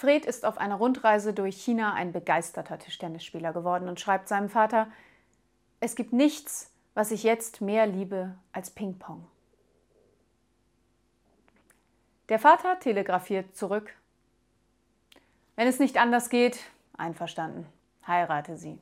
Fred ist auf einer Rundreise durch China ein begeisterter Tischtennisspieler geworden und schreibt seinem Vater, es gibt nichts, was ich jetzt mehr liebe als Ping-Pong. Der Vater telegrafiert zurück, wenn es nicht anders geht, einverstanden, heirate sie.